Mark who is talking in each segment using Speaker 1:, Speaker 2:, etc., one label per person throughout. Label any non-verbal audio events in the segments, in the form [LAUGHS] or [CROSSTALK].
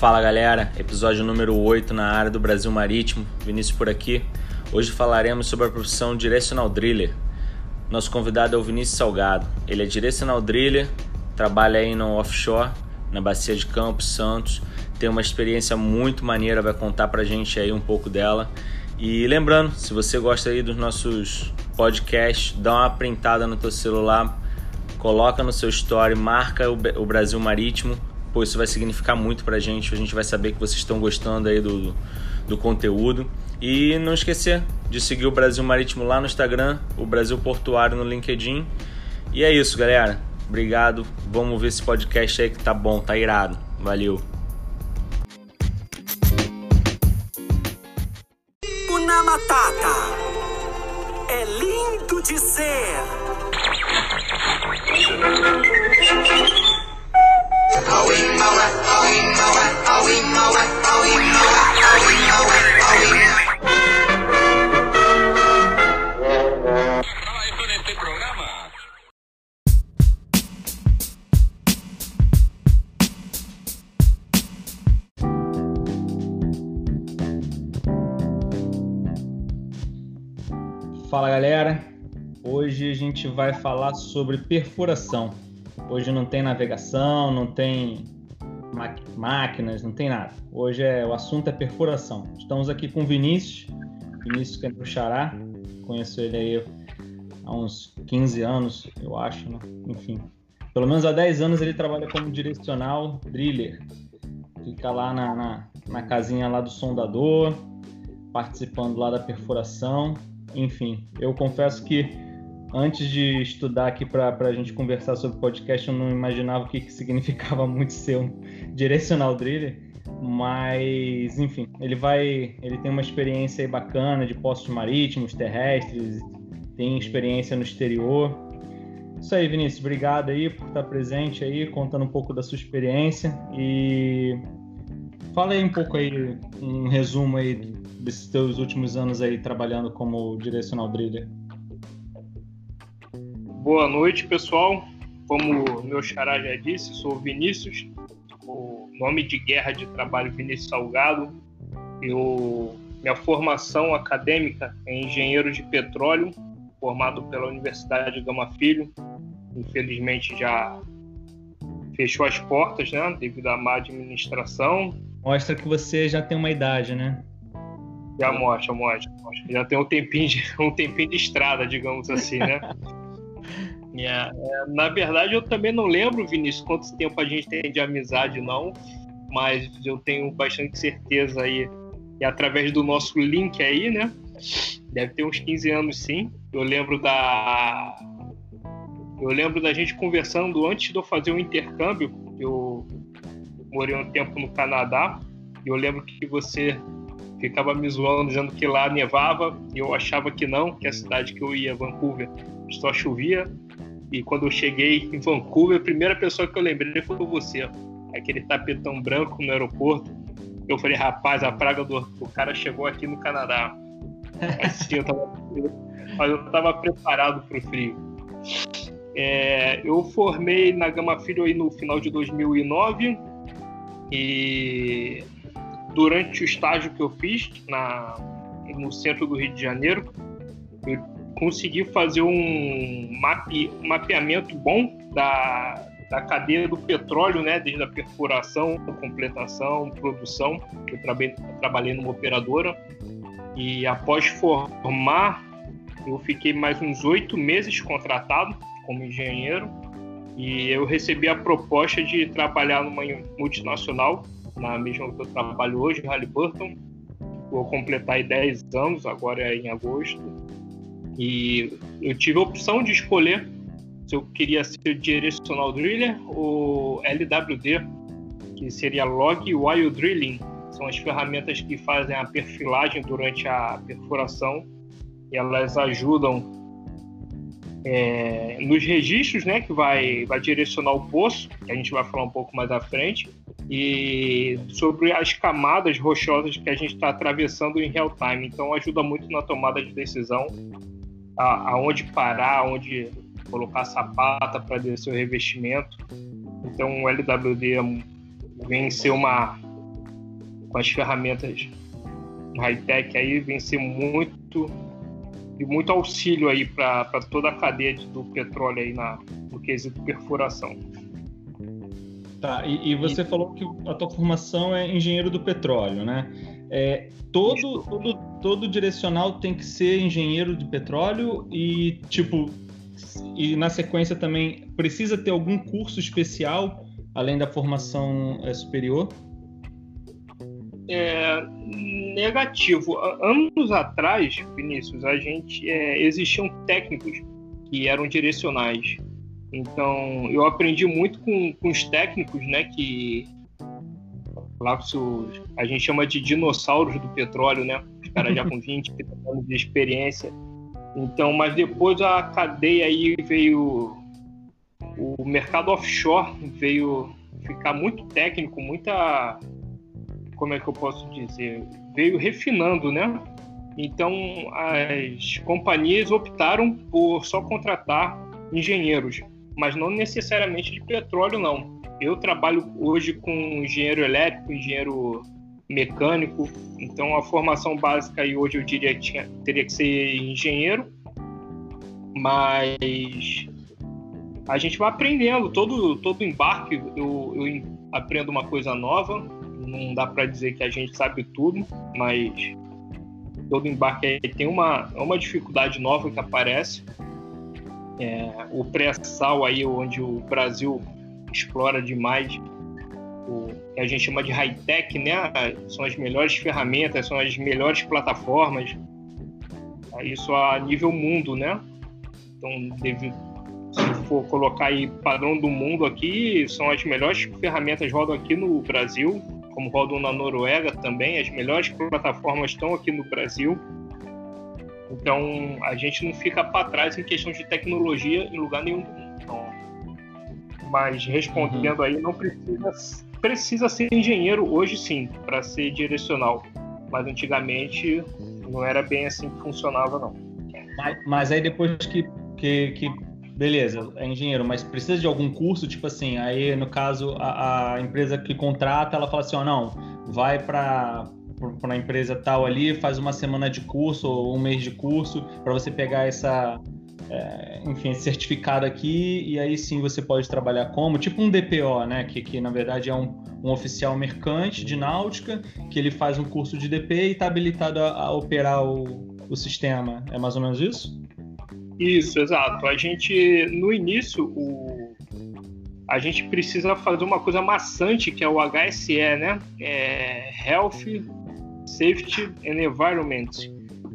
Speaker 1: Fala galera, episódio número 8 na área do Brasil Marítimo, Vinícius por aqui. Hoje falaremos sobre a profissão Directional Driller. Nosso convidado é o Vinícius Salgado. Ele é Directional Driller, trabalha aí no offshore, na Bacia de Campos, Santos. Tem uma experiência muito maneira, vai contar pra gente aí um pouco dela. E lembrando, se você gosta aí dos nossos podcasts, dá uma printada no teu celular, coloca no seu story, marca o Brasil Marítimo, pois isso vai significar muito pra gente. A gente vai saber que vocês estão gostando aí do, do conteúdo. E não esquecer de seguir o Brasil Marítimo lá no Instagram, o Brasil Portuário no LinkedIn. E é isso, galera. Obrigado. Vamos ver esse podcast aí que tá bom, tá irado. Valeu.
Speaker 2: Una Matata é lindo de ser.
Speaker 1: Fala galera, hoje a gente vai falar sobre perfuração. Hoje não tem navegação, não tem máquinas, não tem nada. Hoje é o assunto é perfuração. Estamos aqui com o Vinícius, Vinícius que é pro Xará, conheço ele aí há uns 15 anos, eu acho, né? Enfim. Pelo menos há 10 anos ele trabalha como direcional driller. Fica lá na, na, na casinha lá do sondador, participando lá da perfuração enfim, eu confesso que antes de estudar aqui para a gente conversar sobre podcast, eu não imaginava o que, que significava [LAUGHS] muito ser um direcional driller, mas enfim, ele vai, ele tem uma experiência bacana de postos marítimos, terrestres, tem experiência no exterior. Isso aí, Vinícius, obrigado aí por estar presente aí, contando um pouco da sua experiência e fala aí um pouco aí, um resumo aí desses teus últimos anos aí trabalhando como direcional driller?
Speaker 3: Boa noite, pessoal. Como meu xará já disse, sou Vinícius, o nome de guerra de trabalho Vinícius Salgado. Eu, minha formação acadêmica é engenheiro de petróleo, formado pela Universidade de Gama Filho. Infelizmente já fechou as portas, né, devido à má administração.
Speaker 1: Mostra que você já tem uma idade, né?
Speaker 3: Já mostra, mostra, mostra. Já tem um tempinho de, [LAUGHS] um tempinho de estrada, digamos assim, né? [LAUGHS] yeah. é, na verdade, eu também não lembro, Vinícius, quanto tempo a gente tem de amizade, não. Mas eu tenho bastante certeza aí, e através do nosso link aí, né? Deve ter uns 15 anos, sim. Eu lembro da... Eu lembro da gente conversando antes de eu fazer um intercâmbio. Eu morei um tempo no Canadá. E eu lembro que você ficava me zoando dizendo que lá nevava e eu achava que não, que a cidade que eu ia, Vancouver, só chovia. E quando eu cheguei em Vancouver, a primeira pessoa que eu lembrei foi você, aquele tapetão branco no aeroporto. Eu falei, rapaz, a praga do, do cara chegou aqui no Canadá. Assim, eu tava, [LAUGHS] mas eu estava preparado para o frio. É, eu formei na Gama Filho aí no final de 2009 e durante o estágio que eu fiz na, no centro do Rio de Janeiro, eu consegui fazer um, mape, mapeamento bom da, da cadeia do petróleo, né, desde a perfuração, completação, produção. Eu trabalhei, trabalhei numa operadora e após formar, eu fiquei mais uns oito meses contratado como engenheiro e eu recebi a proposta de trabalhar numa multinacional na mesma que eu trabalho hoje, Halliburton. Vou completar aí 10 anos, agora é em agosto. E eu tive a opção de escolher se eu queria ser direcional driller ou LWD, que seria Log While Drilling. São as ferramentas que fazem a perfilagem durante a perfuração e elas ajudam é, nos registros, né, que vai, vai direcionar o poço, que a gente vai falar um pouco mais à frente, e sobre as camadas rochosas que a gente está atravessando em real time. Então ajuda muito na tomada de decisão, a, aonde parar, aonde colocar a sapata para descer o revestimento. Então o LWD vem ser uma com as ferramentas high-tech aí vem ser muito e muito auxílio aí para toda a cadeia do petróleo aí na, no quesito perfuração.
Speaker 1: Tá, e, e você e... falou que a tua formação é engenheiro do petróleo, né? É, todo, todo, todo direcional tem que ser engenheiro de petróleo e, tipo, e na sequência também precisa ter algum curso especial além da formação é, superior?
Speaker 3: É, negativo. Anos atrás, Vinícius, a gente é, existiam técnicos que eram direcionais. Então, eu aprendi muito com, com os técnicos, né, que lá a gente chama de dinossauros do petróleo, né? Os caras já com 20, 30 anos de experiência. Então, mas depois a cadeia aí veio o mercado offshore veio ficar muito técnico, muita como é que eu posso dizer, veio refinando, né? Então as companhias optaram por só contratar engenheiros, mas não necessariamente de petróleo não. Eu trabalho hoje com engenheiro elétrico, engenheiro mecânico, então a formação básica aí hoje eu diria que tinha, teria que ser engenheiro, mas a gente vai aprendendo. Todo todo embarque eu, eu aprendo uma coisa nova. Não dá para dizer que a gente sabe tudo mas todo embarque tem uma uma dificuldade nova que aparece. É, o pré-sal aí onde o Brasil explora demais o que a gente chama de high-tech, né? São as melhores ferramentas, são as melhores plataformas. Isso a nível mundo, né? Então, devido, se for colocar aí padrão do mundo aqui, são as melhores ferramentas rodam aqui no Brasil, como rodam na Noruega também, as melhores plataformas estão aqui no Brasil. Então, a gente não fica para trás em questão de tecnologia em lugar nenhum do mundo. Mas respondendo uhum. aí, não precisa, precisa ser engenheiro hoje sim, para ser direcional. Mas antigamente não era bem assim que funcionava, não.
Speaker 1: Mas, mas aí depois que, que, que beleza, é engenheiro, mas precisa de algum curso, tipo assim, aí no caso a, a empresa que contrata, ela fala assim, ó, oh, não, vai para para empresa tal ali, faz uma semana de curso ou um mês de curso para você pegar essa, é, enfim, esse certificado aqui e aí sim você pode trabalhar como, tipo um DPO, né, que, que na verdade é um, um oficial mercante de náutica, que ele faz um curso de DP e está habilitado a, a operar o, o sistema. É mais ou menos isso?
Speaker 3: Isso, exato. A gente, no início, o, a gente precisa fazer uma coisa maçante, que é o HSE, né? É Health, Safety and Environment.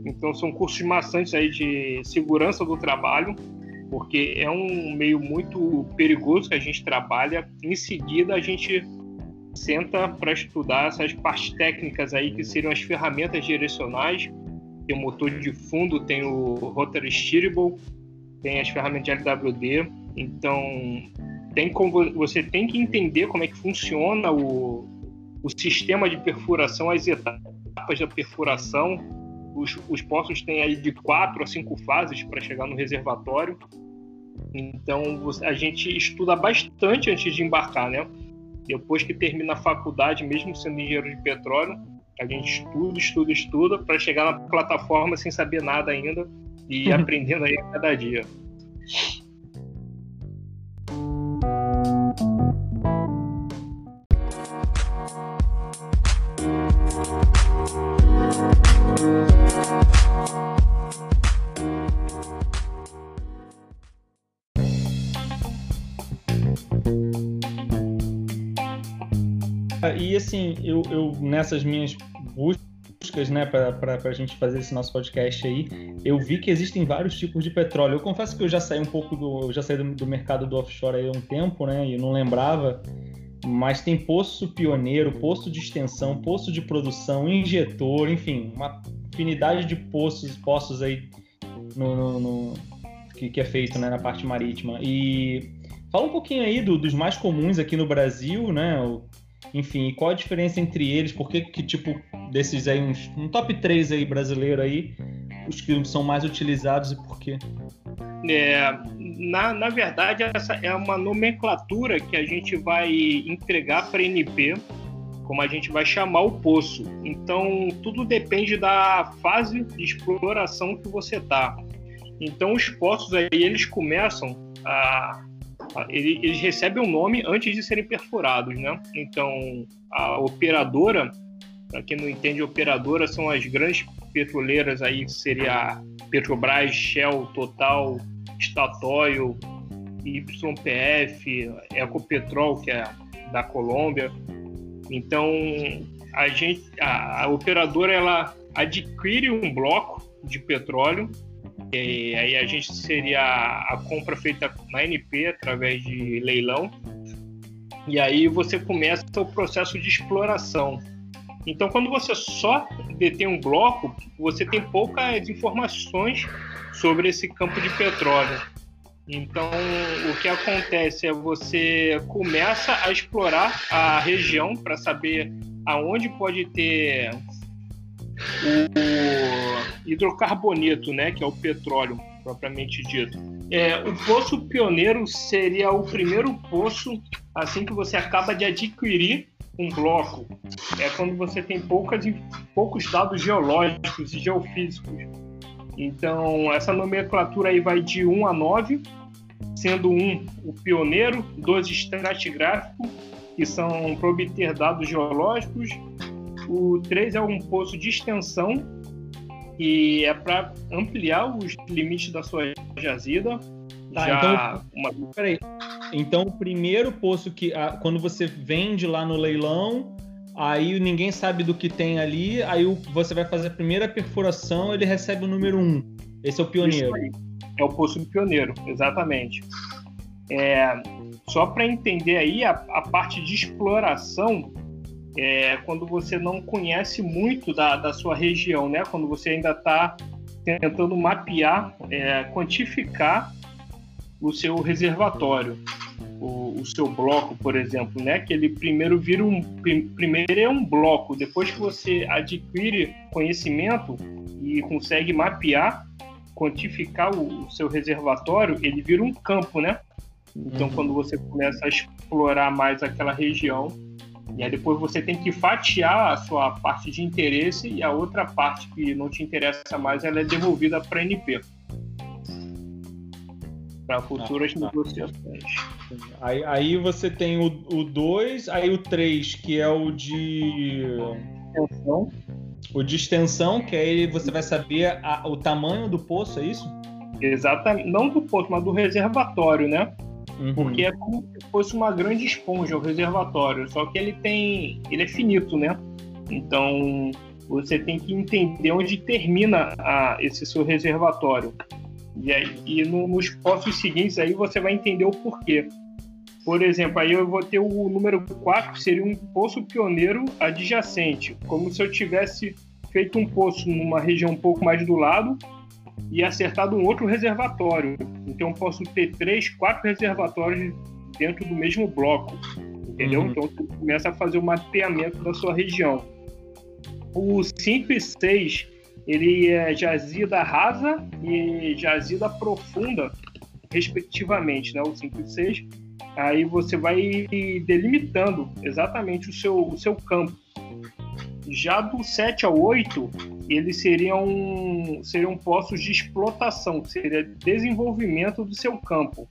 Speaker 3: Então, são cursos maçantes aí de segurança do trabalho, porque é um meio muito perigoso que a gente trabalha. Em seguida, a gente senta para estudar essas partes técnicas aí, que seriam as ferramentas direcionais, tem o motor de fundo, tem o Rotary Steerable, tem as ferramentas de LWD. Então, tem como, você tem que entender como é que funciona o, o sistema de perfuração, as etapas da perfuração. Os, os poços têm aí de quatro a cinco fases para chegar no reservatório. Então, a gente estuda bastante antes de embarcar, né? Depois que termina a faculdade, mesmo sendo engenheiro de petróleo, a gente estuda, estuda, estuda para chegar na plataforma sem saber nada ainda e uhum. [LAUGHS] aprendendo aí a cada dia.
Speaker 1: Assim, eu, eu nessas minhas buscas, né, para a gente fazer esse nosso podcast aí, eu vi que existem vários tipos de petróleo. Eu confesso que eu já saí um pouco do, já saí do, do mercado do offshore aí há um tempo, né, e não lembrava. Mas tem poço pioneiro, poço de extensão, poço de produção, injetor, enfim, uma infinidade de poços, poços aí no, no, no que, que, é feito né, na parte marítima. E fala um pouquinho aí do, dos mais comuns aqui no Brasil, né? Enfim, qual a diferença entre eles? Por que, que tipo, desses aí, uns, um top 3 aí brasileiro aí, os que são mais utilizados e por quê?
Speaker 3: É, na, na verdade, essa é uma nomenclatura que a gente vai entregar para a NP como a gente vai chamar o poço. Então, tudo depende da fase de exploração que você está. Então, os poços aí, eles começam a, a. eles recebem um nome antes de serem perfurados, né? Então, a operadora, para quem não entende, operadora são as grandes petroleiras aí, que seria Petrobras, Shell, Total, Statoil, YPF, Ecopetrol, que é da Colômbia. Então, a gente, a, a operadora ela adquire um bloco de petróleo e aí a gente seria a compra feita na NP através de leilão. E aí você começa o processo de exploração. Então, quando você só detém um bloco, você tem poucas informações sobre esse campo de petróleo. Então, o que acontece é você começa a explorar a região para saber aonde pode ter o hidrocarboneto, né, que é o petróleo propriamente dito. É, o poço pioneiro seria o primeiro poço assim que você acaba de adquirir um bloco. É quando você tem poucas, poucos dados geológicos e geofísicos então, essa nomenclatura aí vai de 1 a 9, sendo 1 o pioneiro, 2 estratigráfico, que são para obter dados geológicos, o 3 é um poço de extensão, que é para ampliar os limites da sua jazida.
Speaker 1: Tá, Já então, uma... peraí. Então, o primeiro poço que, quando você vende lá no leilão, aí ninguém sabe do que tem ali, aí você vai fazer a primeira perfuração, ele recebe o número 1. Esse é o pioneiro.
Speaker 3: É o poço do pioneiro, exatamente. É, só para entender aí a, a, parte de exploração, é, quando você não conhece muito da, da sua região, né? Quando você ainda está tentando mapear, é, quantificar o seu reservatório o, o, seu bloco, por exemplo, né? Que ele primeiro vira um primeiro é um bloco. Depois que você adquire conhecimento e consegue mapear, quantificar o, o seu reservatório, ele vira um campo, né? Então, uhum. quando você começa a explorar mais aquela região, e aí depois você tem que fatiar a sua parte de interesse e a outra parte que não te interessa mais, ela é devolvida para a NP para futuras ah, tá. negociações.
Speaker 1: Aí, aí você tem o 2, aí o 3, que é o de. Extensão. O de extensão, que aí você vai saber a, o tamanho do poço, é isso?
Speaker 3: Exatamente. Não do poço, mas do reservatório, né? Uhum. Porque é como se fosse uma grande esponja o reservatório, só que ele tem. ele é finito, né? Então você tem que entender onde termina a, esse seu reservatório. E, aí, e no, nos poços seguintes aí você vai entender o porquê. Por exemplo, aí eu vou ter o número 4, seria um poço pioneiro adjacente, como se eu tivesse feito um poço numa região um pouco mais do lado e acertado um outro reservatório. Então eu posso ter três, quatro reservatórios dentro do mesmo bloco, entendeu? Uhum. Então você começa a fazer o mapeamento da sua região. O 5 e 6 ele é jazida rasa e jazida profunda, respectivamente, né? O 5 e 6. Aí você vai delimitando exatamente o seu, o seu campo. Já do 7 ao 8, eles seriam, seriam postos de explotação, seria desenvolvimento do seu campo.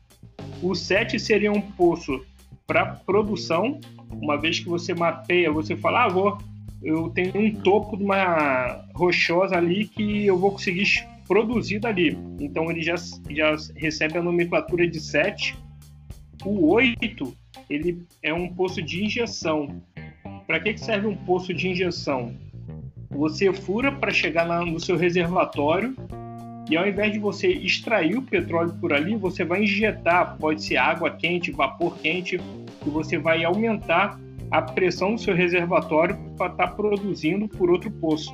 Speaker 3: O 7 seria um poço para produção, uma vez que você mapeia, você fala, ah, vou eu tenho um topo de uma rochosa ali que eu vou conseguir produzir dali. Então ele já, já recebe a nomenclatura de 7. O 8, ele é um poço de injeção. Para que, que serve um poço de injeção? Você fura para chegar lá no seu reservatório e ao invés de você extrair o petróleo por ali, você vai injetar, pode ser água quente, vapor quente, e você vai aumentar a pressão do seu reservatório para estar tá produzindo por outro poço.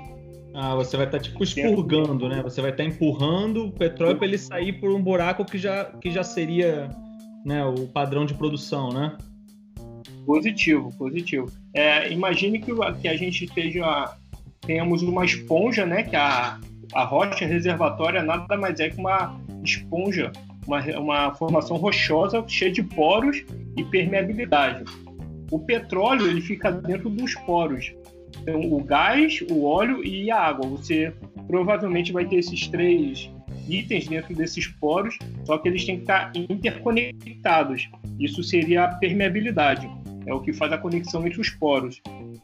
Speaker 1: Ah, você vai estar tá, tipo expurgando, né? Você vai estar tá empurrando o petróleo para ele sair por um buraco que já, que já seria né, o padrão de produção, né?
Speaker 3: Positivo, positivo. É, imagine que, que a gente esteja tenhamos uma esponja, né? Que a, a rocha reservatória nada mais é que uma esponja, uma, uma formação rochosa cheia de poros e permeabilidade. O petróleo ele fica dentro dos poros. Então, o gás, o óleo e a água. Você provavelmente vai ter esses três itens dentro desses poros, só que eles têm que estar interconectados. Isso seria a permeabilidade, é o que faz a conexão entre os poros.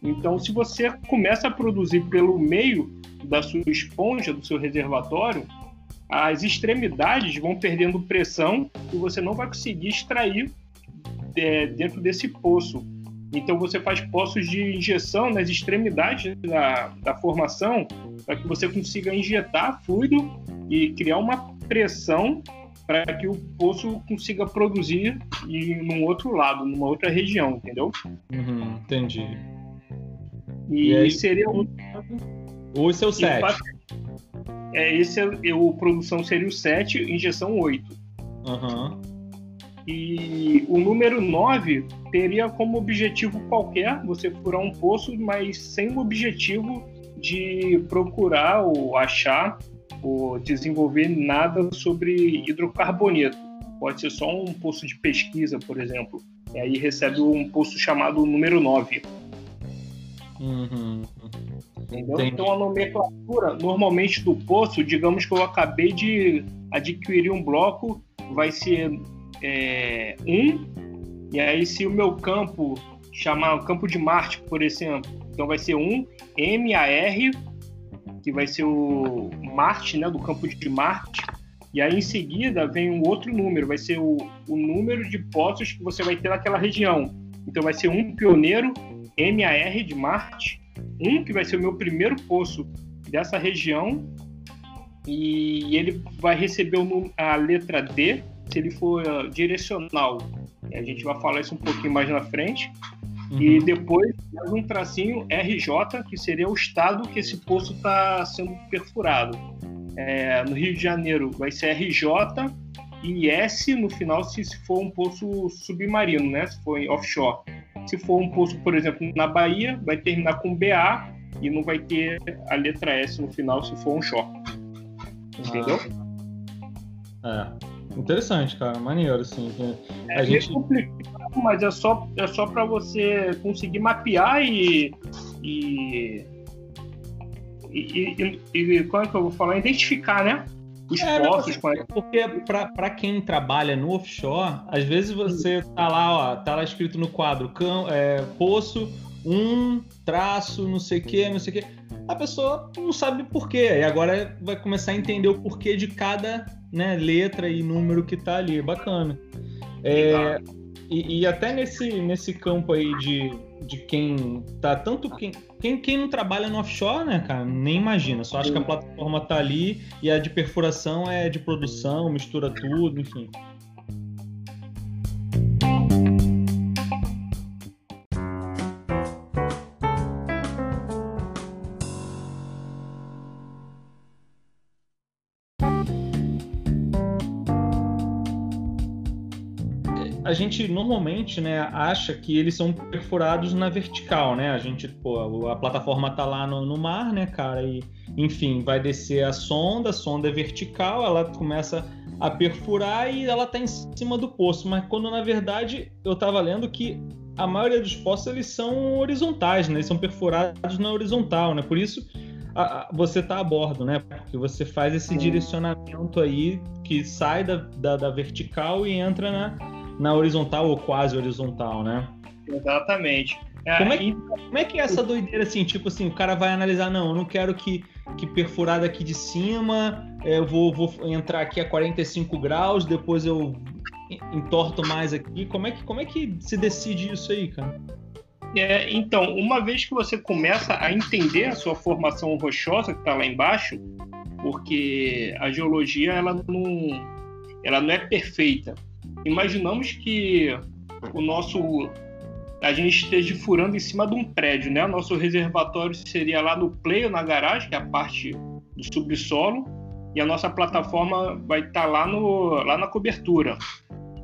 Speaker 3: Então, se você começa a produzir pelo meio da sua esponja, do seu reservatório, as extremidades vão perdendo pressão e você não vai conseguir extrair é, dentro desse poço. Então você faz poços de injeção nas extremidades da, da formação para que você consiga injetar fluido e criar uma pressão para que o poço consiga produzir e num outro lado, numa outra região, entendeu?
Speaker 1: Uhum, entendi.
Speaker 3: E, e aí, seria
Speaker 1: o. Ou esse é o 7.
Speaker 3: É, esse é, o produção seria o 7, injeção 8.
Speaker 1: Uhum.
Speaker 3: E o número 9 teria como objetivo qualquer você furar um poço, mas sem o objetivo de procurar ou achar ou desenvolver nada sobre hidrocarboneto. Pode ser só um poço de pesquisa, por exemplo. E aí recebe um poço chamado número 9.
Speaker 1: Uhum.
Speaker 3: Entendeu? Então a nomenclatura normalmente do poço, digamos que eu acabei de adquirir um bloco, vai ser é, um, e aí se o meu campo chamar campo de Marte, por exemplo, então vai ser um MAR, que vai ser o Marte, né, do campo de Marte, e aí em seguida vem um outro número, vai ser o, o número de poços que você vai ter naquela região. Então vai ser um pioneiro MAR de Marte, um que vai ser o meu primeiro poço dessa região, e ele vai receber a letra D se ele for uh, direcional. A gente vai falar isso um pouquinho mais na frente. Uhum. E depois mais um tracinho RJ, que seria o estado que esse poço está sendo perfurado. É, no Rio de Janeiro vai ser RJ e S no final se for um poço submarino, né? Se for offshore. Se for um poço, por exemplo, na Bahia, vai terminar com BA e não vai ter a letra S no final se for um. Entendeu?
Speaker 1: Ah. É. Interessante, cara, maneiro, assim.
Speaker 3: A é gente... complicado, mas é só, é só para você conseguir mapear e, e, e, e, e, como é que eu vou falar? Identificar, né? Os é, postos.
Speaker 1: Não, porque para quem trabalha no offshore, às vezes você tá lá, ó, tá lá escrito no quadro, cão, é, poço, um traço, não sei o que, não sei o que. A pessoa não sabe por quê. E agora vai começar a entender o porquê de cada né, letra e número que tá ali. Bacana. É, e, e, até nesse, nesse campo aí de, de quem tá tanto quem, quem, quem não trabalha no offshore, né, cara, nem imagina. Só acha que a plataforma tá ali e a de perfuração é de produção, mistura tudo, enfim. A gente normalmente né, acha que eles são perfurados na vertical, né? A gente, pô, a plataforma tá lá no, no mar, né, cara? E, enfim, vai descer a sonda, a sonda é vertical, ela começa a perfurar e ela tá em cima do poço. Mas quando na verdade eu tava lendo que a maioria dos poços eles são horizontais, né? Eles são perfurados na horizontal, né? Por isso a, a, você tá a bordo, né? Porque você faz esse direcionamento aí que sai da, da, da vertical e entra na na horizontal ou quase horizontal, né?
Speaker 3: Exatamente.
Speaker 1: É, como, é, que, como é que é essa doideira assim? Tipo assim, o cara vai analisar, não, eu não quero que, que perfurar daqui de cima, é, eu vou, vou entrar aqui a 45 graus, depois eu entorto mais aqui. Como é que, como é que se decide isso aí, cara?
Speaker 3: É, então, uma vez que você começa a entender a sua formação rochosa que está lá embaixo, porque a geologia ela não, ela não é perfeita imaginamos que o nosso a gente esteja furando em cima de um prédio, né? Nosso reservatório seria lá no play na garagem, que é a parte do subsolo, e a nossa plataforma vai estar tá lá, no, lá na cobertura.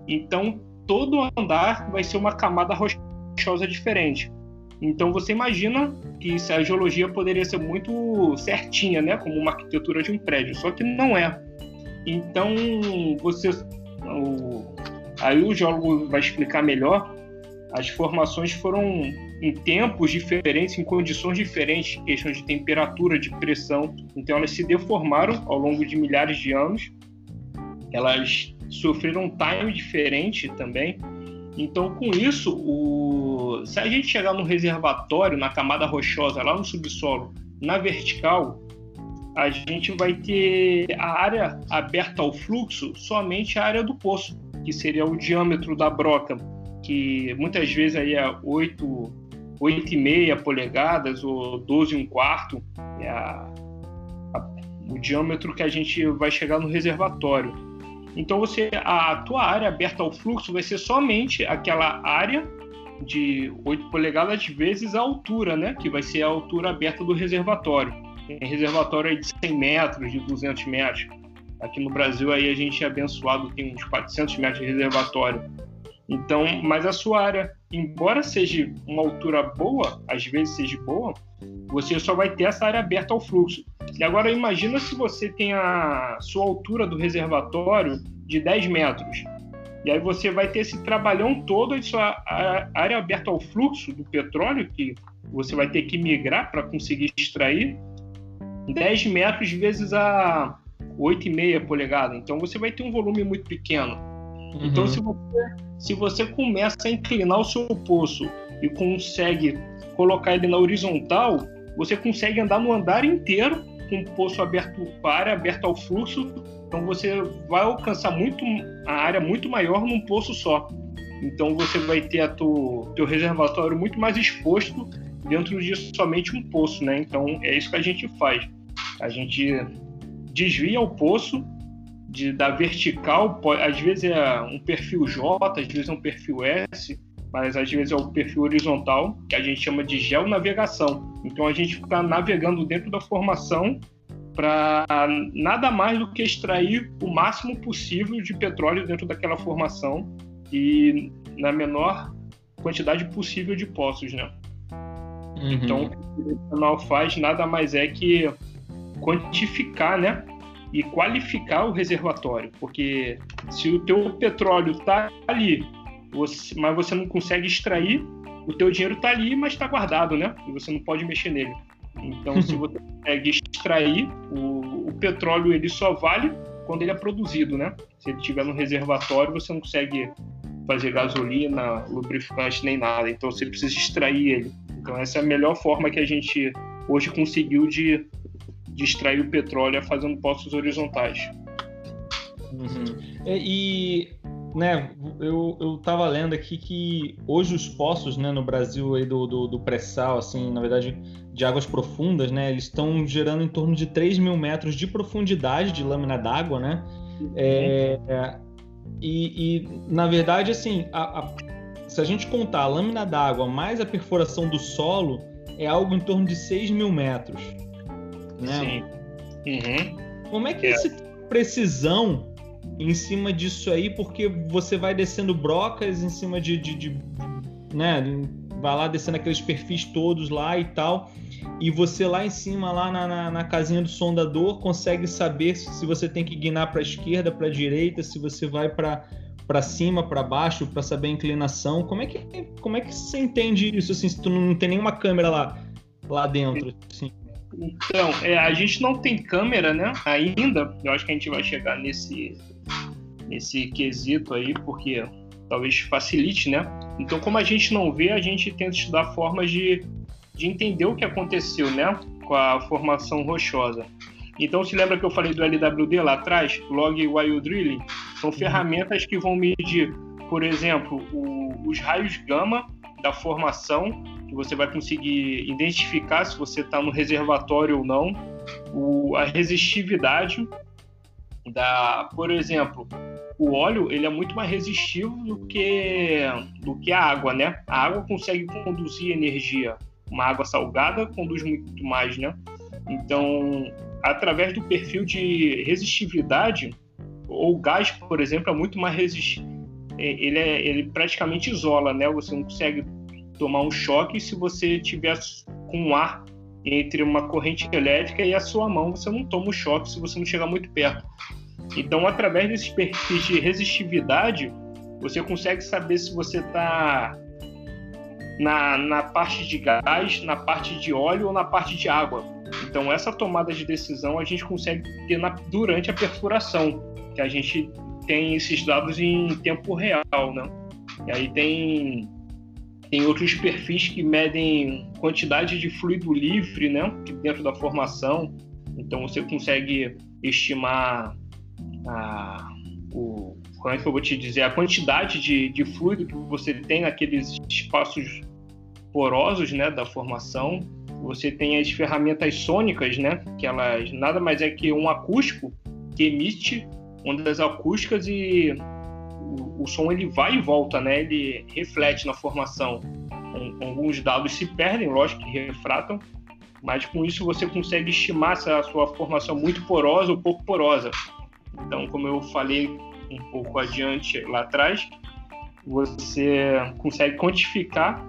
Speaker 3: Então, todo andar vai ser uma camada rochosa diferente. Então, você imagina que a geologia poderia ser muito certinha, né? Como uma arquitetura de um prédio, só que não é. Então, você, o, Aí o geólogo vai explicar melhor, as formações foram em tempos diferentes, em condições diferentes, questões de temperatura, de pressão. Então elas se deformaram ao longo de milhares de anos. Elas sofreram um time diferente também. Então, com isso, o... se a gente chegar no reservatório, na camada rochosa, lá no subsolo, na vertical, a gente vai ter a área aberta ao fluxo somente a área do poço, que seria o diâmetro da broca, que muitas vezes aí é 8, 8,5 polegadas ou 12 um quarto, é a, a, o diâmetro que a gente vai chegar no reservatório. Então você a tua área aberta ao fluxo vai ser somente aquela área de 8 polegadas vezes a altura, né? Que vai ser a altura aberta do reservatório. Tem reservatório de 100 metros, de 200 metros. Aqui no Brasil aí a gente é abençoado, tem uns 400 metros de reservatório. Então, mas a sua área, embora seja uma altura boa, às vezes seja boa, você só vai ter essa área aberta ao fluxo. E agora imagina se você tem a sua altura do reservatório de 10 metros. E aí você vai ter esse trabalhão todo em sua área aberta ao fluxo do petróleo, que você vai ter que migrar para conseguir extrair, 10 metros vezes a 8,5 polegada. Então você vai ter um volume muito pequeno. Uhum. Então se você, se você começa a inclinar o seu poço e consegue colocar ele na horizontal, você consegue andar no andar inteiro com o poço aberto para área aberta ao fluxo, então você vai alcançar muito a área muito maior num poço só. Então você vai ter a tu, teu reservatório muito mais exposto dentro de somente um poço, né? Então é isso que a gente faz. A gente desvia o poço de, da vertical, às vezes é um perfil J, às vezes é um perfil S, mas às vezes é o perfil horizontal, que a gente chama de geonavegação. Então a gente fica navegando dentro da formação para nada mais do que extrair o máximo possível de petróleo dentro daquela formação e na menor quantidade possível de poços, né? Uhum. Então, o que o direcional faz nada mais é que quantificar, né? E qualificar o reservatório, porque se o teu petróleo está ali você, mas você não consegue extrair, o teu dinheiro está ali, mas está guardado, né? E você não pode mexer nele. Então, se [LAUGHS] você consegue extrair, o, o, petróleo ele só vale quando ele é produzido, né? Se ele estiver no reservatório, você não consegue fazer gasolina, lubrificante nem nada. Então, você precisa extrair ele. Então, essa é a melhor forma que a gente hoje conseguiu de, de extrair o petróleo é fazendo poços horizontais.
Speaker 1: Uhum. E né, eu, eu tava lendo aqui que hoje os poços, né, no Brasil aí do, do, do pré-sal, assim, na verdade, de águas profundas, né, eles estão gerando em torno de 3 mil metros de profundidade de lâmina d'água, né, é, é, e, e, na verdade, assim, a, a, se a gente contar a lâmina d'água mais a perfuração do solo, é algo em torno de 6 mil metros, né?
Speaker 3: Sim. Uhum.
Speaker 1: Como é que é. essa precisão em cima disso aí, porque você vai descendo brocas em cima de, de, de né, vai lá descendo aqueles perfis todos lá e tal, e você lá em cima, lá na, na, na casinha do sondador, consegue saber se você tem que guinar para a esquerda, para a direita, se você vai para para cima, para baixo, para saber a inclinação. Como é que como é que você entende isso assim, se tu não tem nenhuma câmera lá lá dentro, assim?
Speaker 3: Então, é, a gente não tem câmera, né? Ainda. Eu acho que a gente vai chegar nesse nesse quesito aí, porque talvez facilite, né? Então, como a gente não vê, a gente tenta estudar formas de, de entender o que aconteceu, né? Com a formação rochosa. Então, se lembra que eu falei do LWD lá atrás? Log While Drilling? São uhum. ferramentas que vão medir, por exemplo, o, os raios gama da formação, que você vai conseguir identificar se você está no reservatório ou não, o, a resistividade da, por exemplo, o óleo ele é muito mais resistivo do que do que a água, né? A água consegue conduzir energia, uma água salgada conduz muito mais, né? Então, através do perfil de resistividade, ou gás, por exemplo, é muito mais resistente. É, ele, é, ele praticamente isola, né? Você não consegue tomar um choque se você tiver com ar entre uma corrente elétrica e a sua mão, você não toma o choque se você não chegar muito perto. Então, através desses perfis de resistividade, você consegue saber se você está na, na parte de gás, na parte de óleo ou na parte de água. Então, essa tomada de decisão a gente consegue ter na, durante a perfuração, que a gente tem esses dados em tempo real, né? E aí tem, tem outros perfis que medem quantidade de fluido livre, né? Dentro da formação. Então, você consegue estimar a, o, como é que eu vou te dizer, a quantidade de, de fluido que você tem naqueles espaços porosos, né, da formação. Você tem as ferramentas sônicas, né, que elas nada mais é que um acústico que emite ondas acústicas e o, som ele vai e volta, né, ele reflete na formação. Alguns dados se perdem, lógico que refratam, mas com isso você consegue estimar se a sua formação muito porosa ou pouco porosa. Então, como eu falei um pouco adiante lá atrás, você consegue quantificar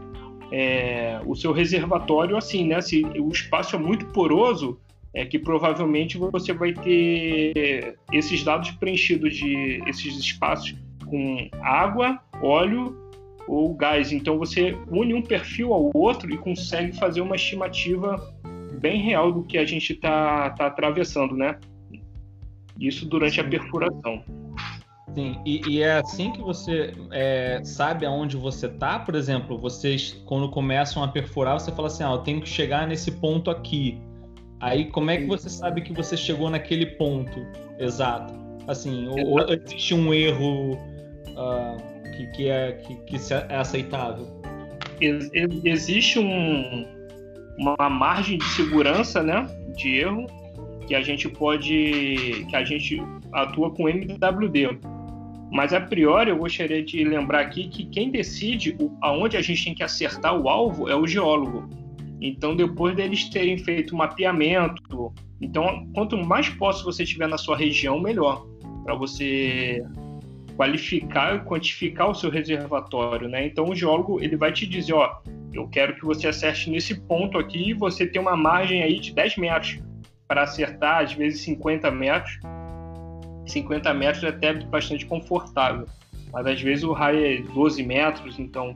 Speaker 3: é, o seu reservatório assim, né? Se o espaço é muito poroso, é que provavelmente você vai ter esses dados preenchidos de esses espaços com água, óleo ou gás. Então você une um perfil ao outro e consegue fazer uma estimativa bem real do que a gente está tá atravessando, né? Isso durante a perfuração.
Speaker 1: Sim, e, e, é assim que você é, sabe aonde você tá, por exemplo, vocês quando começam a perfurar, você fala assim, ah, eu tenho que chegar nesse ponto aqui. Aí como é que você sabe que você chegou naquele ponto exato? Assim, ou, ou existe um erro uh, que, que, é, que, que é aceitável?
Speaker 3: Existe um, uma margem de segurança, né, de erro, que a gente pode, que a gente atua com MWD. Mas a priori eu gostaria de lembrar aqui que quem decide aonde a gente tem que acertar o alvo é o geólogo. Então, depois deles terem feito o mapeamento, então quanto mais posse você tiver na sua região, melhor para você qualificar e quantificar o seu reservatório, né? Então o geólogo ele vai te dizer, ó, eu quero que você acerte nesse ponto aqui e você tem uma margem aí de 10 metros para acertar, às vezes 50 metros. 50 metros é até bastante confortável, mas às vezes o raio é 12 metros, então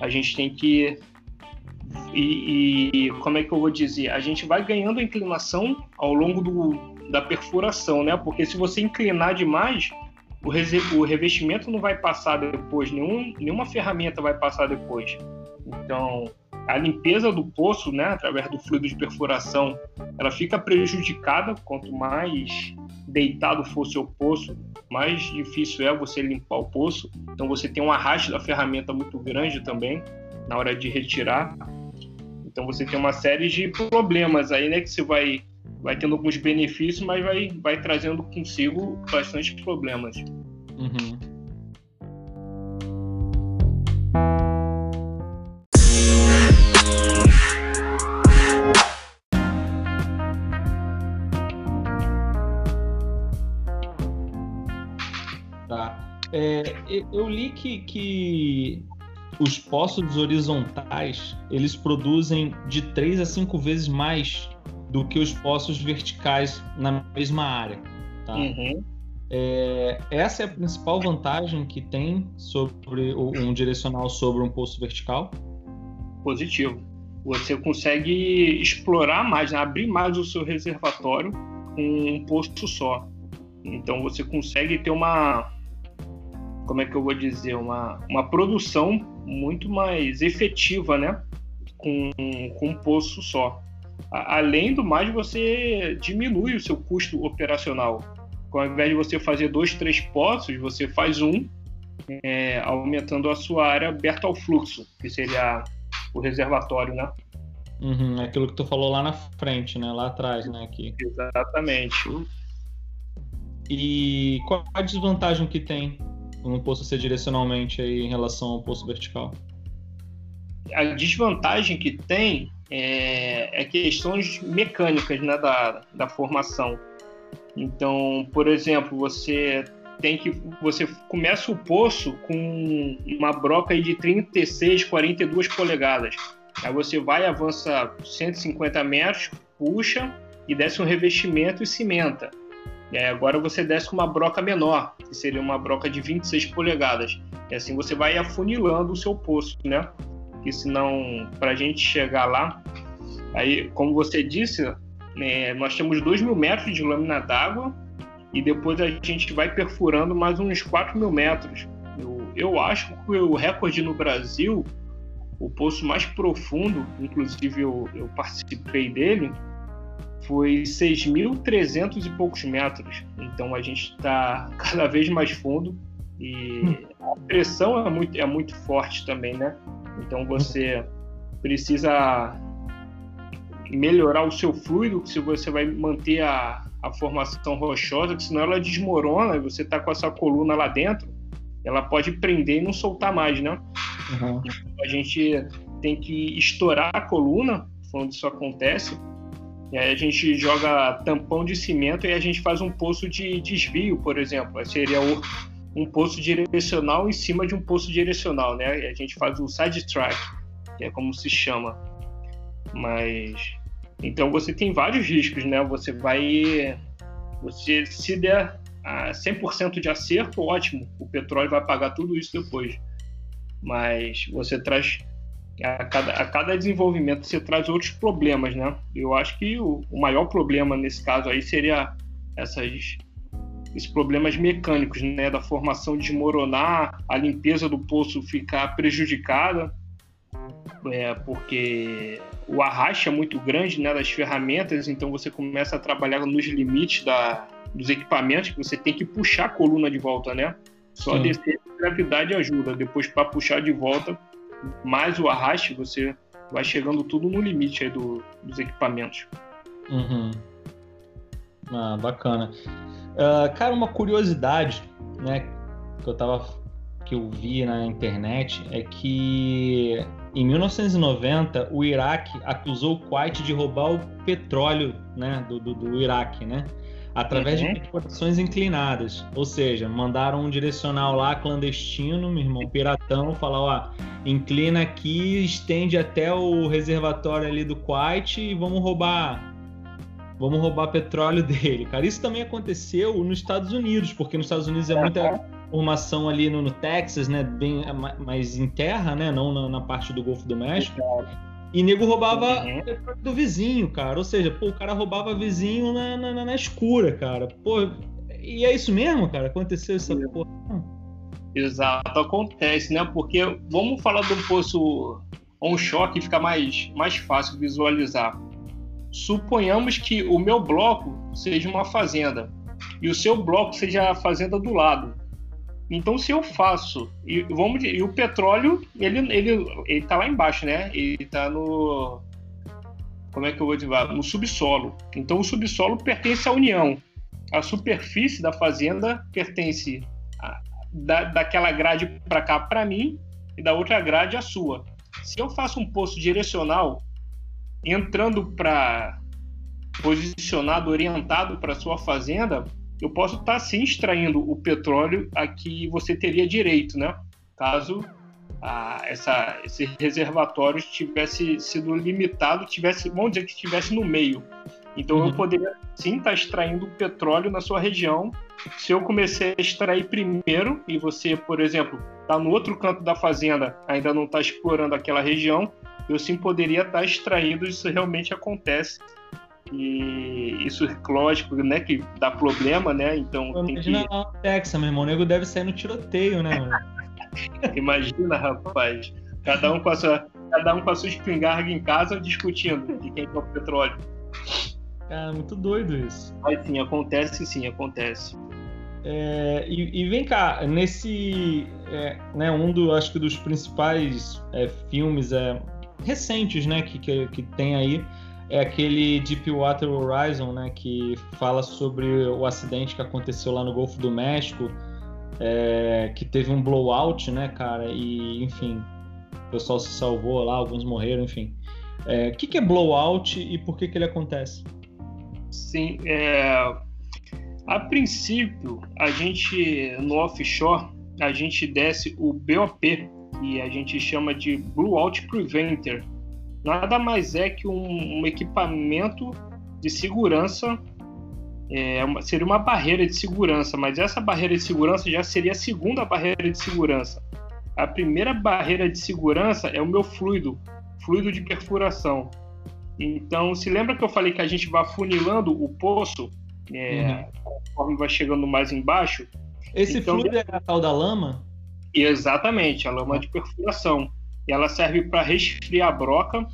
Speaker 3: a gente tem que. E, e como é que eu vou dizer? A gente vai ganhando inclinação ao longo do, da perfuração, né? Porque se você inclinar demais, o, o revestimento não vai passar depois, nenhum, nenhuma ferramenta vai passar depois. Então, a limpeza do poço, né, através do fluido de perfuração, ela fica prejudicada quanto mais deitado for seu poço, mais difícil é você limpar o poço. Então você tem um arraste da ferramenta muito grande também na hora de retirar. Então você tem uma série de problemas aí, né, que você vai vai tendo alguns benefícios, mas vai vai trazendo consigo bastante problemas. Uhum.
Speaker 1: É, eu li que, que os poços horizontais eles produzem de 3 a 5 vezes mais do que os poços verticais na mesma área. Tá? Uhum. É, essa é a principal vantagem que tem sobre um direcional sobre um poço vertical?
Speaker 3: Positivo. Você consegue explorar mais, né? abrir mais o seu reservatório com um posto só. Então você consegue ter uma, como é que eu vou dizer, uma, uma produção muito mais efetiva, né? Com, com um poço só. Além do mais, você diminui o seu custo operacional. Ao invés de você fazer dois, três poços, você faz um, é, aumentando a sua área aberta ao fluxo, que seria o reservatório, né?
Speaker 1: Uhum, aquilo que tu falou lá na frente, né? Lá atrás, né? Aqui.
Speaker 3: Exatamente.
Speaker 1: E qual a desvantagem que tem no poço ser direcionalmente aí em relação ao poço vertical?
Speaker 3: A desvantagem que tem é, é questões mecânicas né, da, da formação. Então, por exemplo, você tem que você começa o poço com uma broca de 36, 42 polegadas. Aí você vai avança 150 metros, puxa e desce um revestimento e cimenta. E agora você desce com uma broca menor, que seria uma broca de 26 polegadas. E assim você vai afunilando o seu poço, né? Que senão, para a gente chegar lá, aí, como você disse, né, nós temos 2 mil metros de lâmina d'água e depois a gente vai perfurando mais uns 4 mil metros. Eu, eu acho que o recorde no Brasil, o poço mais profundo, inclusive eu, eu participei dele, foi 6.300 e poucos metros. Então a gente está [LAUGHS] cada vez mais fundo e a pressão é muito, é muito forte também, né? Então você precisa melhorar o seu fluido, se você vai manter a, a formação rochosa, que senão ela desmorona e você está com essa coluna lá dentro, ela pode prender e não soltar mais, né? Uhum. A gente tem que estourar a coluna quando isso acontece. E aí a gente joga tampão de cimento e a gente faz um poço de desvio, por exemplo. Seria o, um poço direcional em cima de um poço direcional, né? A gente faz o side track, que é como se chama. Mas então você tem vários riscos, né? Você vai. Você se der a 100% de acerto, ótimo. O petróleo vai pagar tudo isso depois. Mas você traz. A cada, a cada desenvolvimento você traz outros problemas, né? Eu acho que o, o maior problema nesse caso aí seria essas esses problemas mecânicos, né, da formação desmoronar, a limpeza do poço ficar prejudicada, é, porque o arraste é muito grande né, das ferramentas, então você começa a trabalhar nos limites da, dos equipamentos, que você tem que puxar a coluna de volta, né? Só Sim. descer a gravidade ajuda. Depois, para puxar de volta, mais o arraste, você vai chegando tudo no limite aí do, dos equipamentos.
Speaker 1: Uhum. Ah, bacana. Uh, cara, uma curiosidade, né, que eu tava que eu vi na internet é que em 1990, o Iraque acusou o Kuwait de roubar o petróleo né, do, do, do Iraque, né? Através uhum. de exportações inclinadas. Ou seja, mandaram um direcional lá clandestino, meu irmão, piratão, falar, ó, inclina aqui, estende até o reservatório ali do Kuwait e vamos roubar. Vamos roubar petróleo [LAUGHS] dele. Cara, isso também aconteceu nos Estados Unidos, porque nos Estados Unidos é muita formação ali no, no, Texas, né, bem mais em terra, né, não na, na parte do Golfo do México. E nego roubava uhum. do vizinho, cara. Ou seja, pô, o cara roubava vizinho na, na, na escura, cara. Pô, e é isso mesmo, cara? Aconteceu essa é. porra?
Speaker 3: Exato, acontece, né? Porque vamos falar do poço onshore que fica mais, mais fácil visualizar. Suponhamos que o meu bloco seja uma fazenda e o seu bloco seja a fazenda do lado. Então, se eu faço, e, vamos, e o petróleo, ele, ele, ele tá lá embaixo, né? Ele tá no. Como é que eu vou dizer? No subsolo. Então, o subsolo pertence à União. A superfície da fazenda pertence a, da, daquela grade para cá para mim e da outra grade à sua. Se eu faço um poço direcional entrando para posicionado, orientado para sua fazenda, eu posso estar tá, sim extraindo o petróleo a que você teria direito, né? Caso ah, essa, esse reservatório tivesse sido limitado, tivesse, vamos dizer que estivesse no meio. Então uhum. eu poderia sim estar tá extraindo petróleo na sua região. Se eu comecei a extrair primeiro e você, por exemplo, está no outro canto da fazenda, ainda não está explorando aquela região, eu sim poderia estar tá extraindo. Isso realmente acontece e isso, lógico, né, que dá problema, né? Então
Speaker 1: tem imagina que... lá no Texas, meu irmão, o nego deve sair no tiroteio, né? [LAUGHS]
Speaker 3: imagina, rapaz. Cada um com a sua, cada um com a sua espingarda em casa discutindo de quem é o petróleo.
Speaker 1: Cara, muito doido isso.
Speaker 3: Mas sim, acontece sim, acontece.
Speaker 1: É, e, e, vem cá, nesse, é, né, um do, acho que dos principais é, filmes é, recentes, né, que, que, que tem aí, é aquele Deepwater Horizon, né, que fala sobre o acidente que aconteceu lá no Golfo do México, é, que teve um blowout, né, cara, e enfim, o pessoal se salvou lá, alguns morreram, enfim. É, o que, que é blowout e por que, que ele acontece?
Speaker 3: Sim, é, a princípio, a gente no offshore, a gente desce o BOP, e a gente chama de Blowout Preventer, nada mais é que um, um equipamento de segurança. É, seria uma barreira de segurança, mas essa barreira de segurança já seria a segunda barreira de segurança. a primeira barreira de segurança é o meu fluido, fluido de perfuração. Então, se lembra que eu falei que a gente vai funilando o poço, é, uhum. conforme vai chegando mais embaixo?
Speaker 1: Esse então, fluido é a tal da lama?
Speaker 3: Exatamente, a lama de perfuração. E ela serve para resfriar a broca,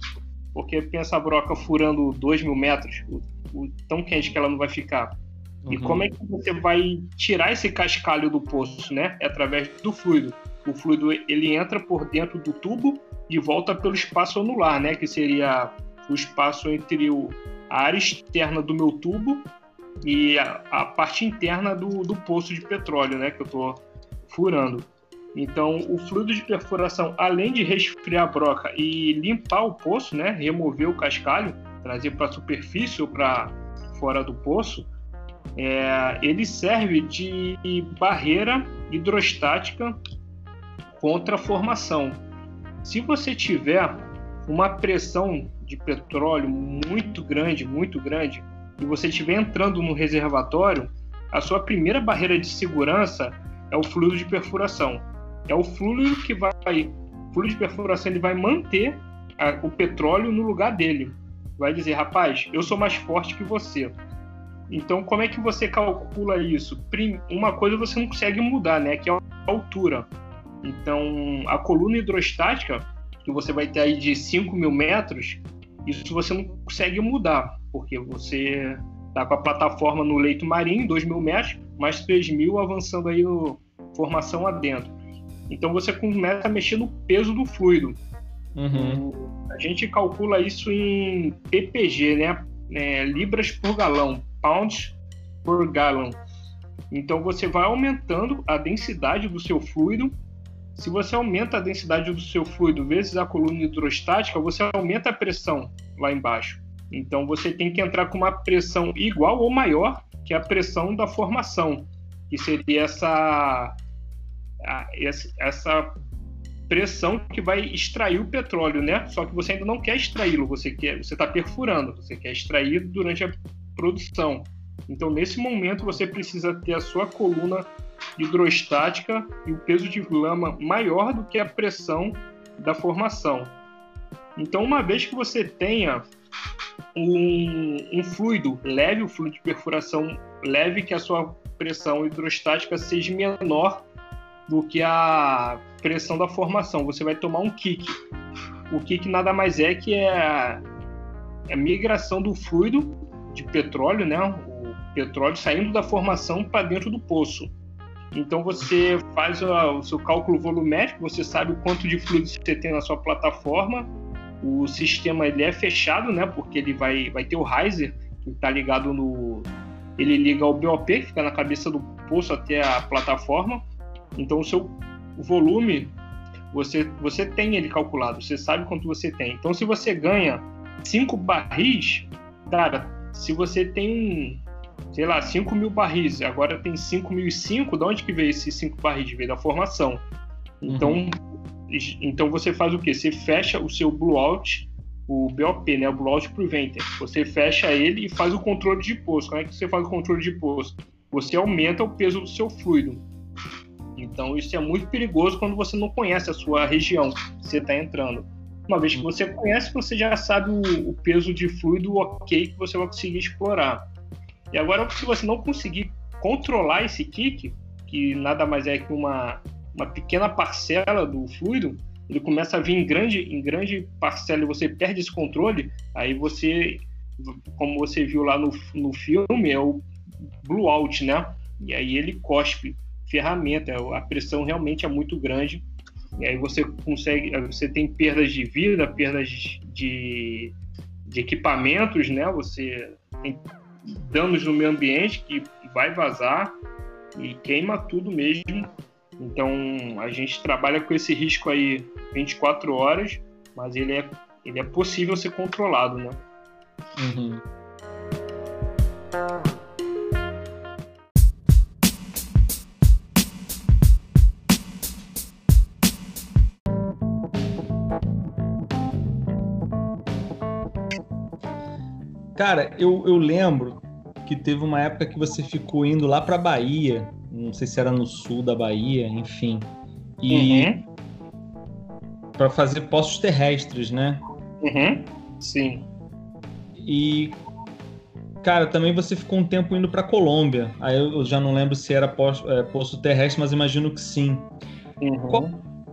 Speaker 3: porque pensa a broca furando 2 mil metros, o, o, tão quente que ela não vai ficar. Uhum. E como é que você vai tirar esse cascalho do poço, né? É através do fluido. O fluido ele entra por dentro do tubo e volta pelo espaço anular, né? Que seria o espaço entre o, a área externa do meu tubo e a, a parte interna do, do poço de petróleo, né? Que eu estou furando. Então, o fluido de perfuração, além de resfriar a broca e limpar o poço, né, remover o cascalho, trazer para a superfície ou para fora do poço, é, ele serve de barreira hidrostática contra a formação. Se você tiver uma pressão de petróleo muito grande, muito grande, e você estiver entrando no reservatório, a sua primeira barreira de segurança é o fluido de perfuração. É o fluido que vai, o fluido de perfuração ele vai manter a, o petróleo no lugar dele. Vai dizer, rapaz, eu sou mais forte que você. Então, como é que você calcula isso? Uma coisa você não consegue mudar, né? Que é a altura. Então, a coluna hidrostática, que você vai ter aí de 5 mil metros, isso você não consegue mudar, porque você está com a plataforma no leito marinho, 2 mil metros, mais 3 mil avançando aí no formação adentro. Então você começa a mexer no peso do fluido. Uhum. A gente calcula isso em ppg, né? É, libras por galão, pounds por gallon. Então você vai aumentando a densidade do seu fluido se você aumenta a densidade do seu fluido vezes a coluna hidrostática, você aumenta a pressão lá embaixo. Então você tem que entrar com uma pressão igual ou maior que a pressão da formação, que seria essa essa pressão que vai extrair o petróleo, né? Só que você ainda não quer extraí-lo, você quer, você está perfurando, você quer extrair durante a produção. Então nesse momento você precisa ter a sua coluna hidrostática e o peso de lama maior do que a pressão da formação. Então, uma vez que você tenha um, um fluido leve, o fluido de perfuração leve, que a sua pressão hidrostática seja menor do que a pressão da formação. Você vai tomar um kick. O kick nada mais é que é a, é migração do fluido de petróleo, né? O petróleo saindo da formação para dentro do poço. Então você faz o seu cálculo volumétrico, você sabe o quanto de fluido você tem na sua plataforma. O sistema ele é fechado, né? Porque ele vai, vai ter o riser que está ligado no, ele liga ao BOP que fica na cabeça do poço até a plataforma. Então o seu volume você você tem ele calculado, você sabe quanto você tem. Então se você ganha cinco barris, cara, se você tem sei lá, 5 mil barris, agora tem 5.005, de onde que veio esses 5 barris? Veio da formação. Então, uhum. então você faz o quê? Você fecha o seu blowout, o BOP, né, o blowout preventer. Você fecha ele e faz o controle de poço. Como é que você faz o controle de poço? Você aumenta o peso do seu fluido. Então isso é muito perigoso quando você não conhece a sua região que você está entrando. Uma vez que uhum. você conhece, você já sabe o, o peso de fluido ok que você vai conseguir explorar. E agora, se você não conseguir controlar esse kick, que nada mais é que uma, uma pequena parcela do fluido, ele começa a vir em grande, em grande parcela e você perde esse controle, aí você, como você viu lá no, no filme, é o blowout, né? E aí ele cospe ferramenta, a pressão realmente é muito grande. E aí você consegue, você tem perdas de vida, perdas de, de equipamentos, né? Você tem danos no meio ambiente que vai vazar e queima tudo mesmo. Então a gente trabalha com esse risco aí 24 horas, mas ele é, ele é possível ser controlado, né? Uhum.
Speaker 1: Cara, eu, eu lembro que teve uma época que você ficou indo lá pra Bahia, não sei se era no sul da Bahia, enfim. E, uhum. para fazer poços terrestres, né?
Speaker 3: Uhum. Sim.
Speaker 1: E cara, também você ficou um tempo indo para Colômbia. Aí eu já não lembro se era poço, é, poço terrestre, mas imagino que sim. Uhum. Qual,